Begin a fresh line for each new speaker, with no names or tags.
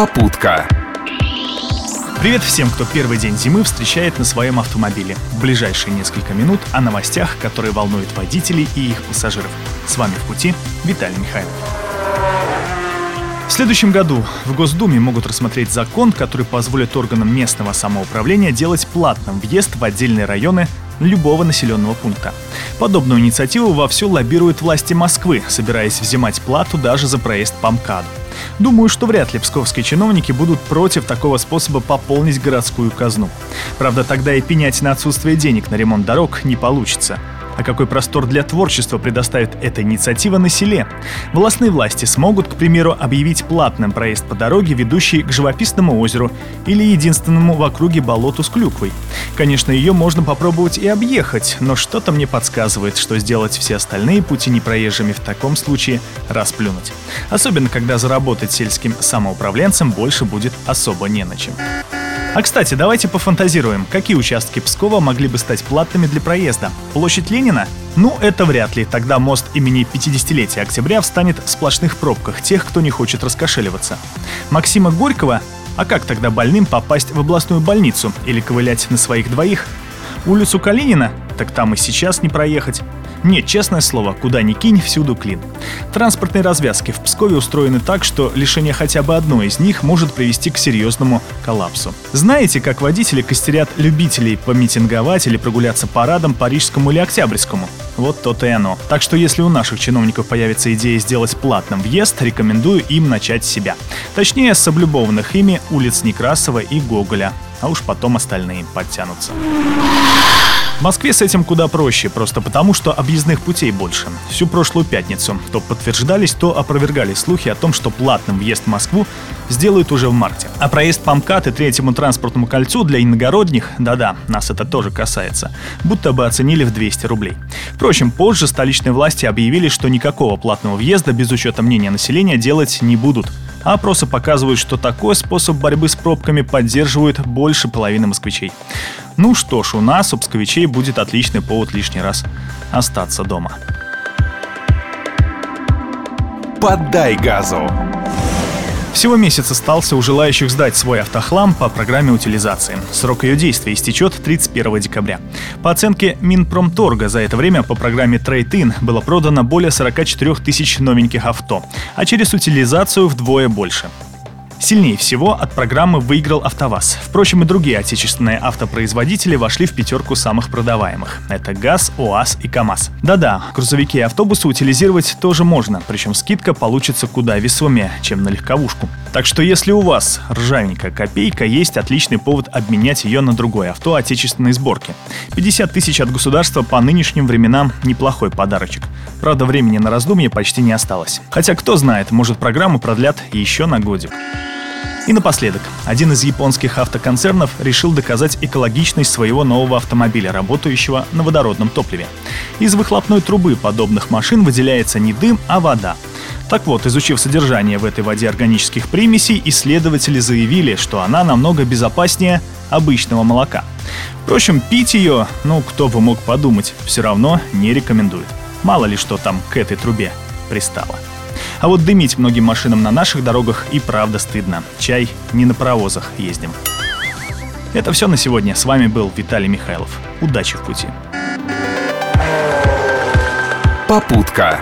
Попутка.
Привет всем, кто первый день зимы встречает на своем автомобиле. В ближайшие несколько минут о новостях, которые волнуют водителей и их пассажиров. С вами в пути Виталий Михайлов. В следующем году в Госдуме могут рассмотреть закон, который позволит органам местного самоуправления делать платным въезд в отдельные районы любого населенного пункта. Подобную инициативу вовсю лоббируют власти Москвы, собираясь взимать плату даже за проезд по МКАДу. Думаю, что вряд ли псковские чиновники будут против такого способа пополнить городскую казну. Правда, тогда и пенять на отсутствие денег на ремонт дорог не получится. А какой простор для творчества предоставит эта инициатива на селе? Властные власти смогут, к примеру, объявить платным проезд по дороге, ведущей к живописному озеру или единственному в округе болоту с клюквой. Конечно, ее можно попробовать и объехать, но что-то мне подсказывает, что сделать все остальные пути непроезжими в таком случае расплюнуть. Особенно, когда заработать сельским самоуправленцем больше будет особо не на чем. А кстати, давайте пофантазируем, какие участки Пскова могли бы стать платными для проезда? Площадь Ленина? Ну, это вряд ли. Тогда мост имени 50-летия октября встанет в сплошных пробках тех, кто не хочет раскошеливаться. Максима Горького? А как тогда больным попасть в областную больницу или ковылять на своих двоих? Улицу Калинина? Так там и сейчас не проехать. Нет, честное слово, куда ни кинь, всюду клин. Транспортные развязки в Пскове устроены так, что лишение хотя бы одной из них может привести к серьезному коллапсу. Знаете, как водители костерят любителей помитинговать или прогуляться парадом Парижскому или Октябрьскому? Вот то-то и оно. Так что если у наших чиновников появится идея сделать платным въезд, рекомендую им начать с себя. Точнее, с облюбованных ими улиц Некрасова и Гоголя. А уж потом остальные подтянутся. В Москве с этим куда проще, просто потому, что объездных путей больше. Всю прошлую пятницу то подтверждались, то опровергались слухи о том, что платным въезд в Москву сделают уже в марте. А проезд по МКАД и третьему транспортному кольцу для иногородних, да-да, нас это тоже касается, будто бы оценили в 200 рублей. Впрочем, позже столичные власти объявили, что никакого платного въезда без учета мнения населения делать не будут. А опросы показывают, что такой способ борьбы с пробками поддерживают больше половины москвичей. Ну что ж, у нас, у псковичей, будет отличный повод лишний раз остаться дома.
Поддай газу.
Всего месяц остался у желающих сдать свой автохлам по программе утилизации. Срок ее действия истечет 31 декабря. По оценке Минпромторга за это время по программе Trade-in было продано более 44 тысяч новеньких авто, а через утилизацию вдвое больше. Сильнее всего от программы выиграл АвтоВАЗ. Впрочем, и другие отечественные автопроизводители вошли в пятерку самых продаваемых. Это ГАЗ, УАЗ и КАМАЗ. Да-да, грузовики и автобусы утилизировать тоже можно, причем скидка получится куда весомее, чем на легковушку. Так что если у вас ржавенькая копейка, есть отличный повод обменять ее на другое авто отечественной сборки. 50 тысяч от государства по нынешним временам неплохой подарочек. Правда, времени на раздумье почти не осталось. Хотя, кто знает, может программу продлят еще на годик. И напоследок, один из японских автоконцернов решил доказать экологичность своего нового автомобиля, работающего на водородном топливе. Из выхлопной трубы подобных машин выделяется не дым, а вода. Так вот, изучив содержание в этой воде органических примесей, исследователи заявили, что она намного безопаснее обычного молока. Впрочем, пить ее, ну, кто бы мог подумать, все равно не рекомендует. Мало ли что там к этой трубе пристало. А вот дымить многим машинам на наших дорогах и правда стыдно. Чай не на паровозах ездим. Это все на сегодня. С вами был Виталий Михайлов. Удачи в пути.
Попутка.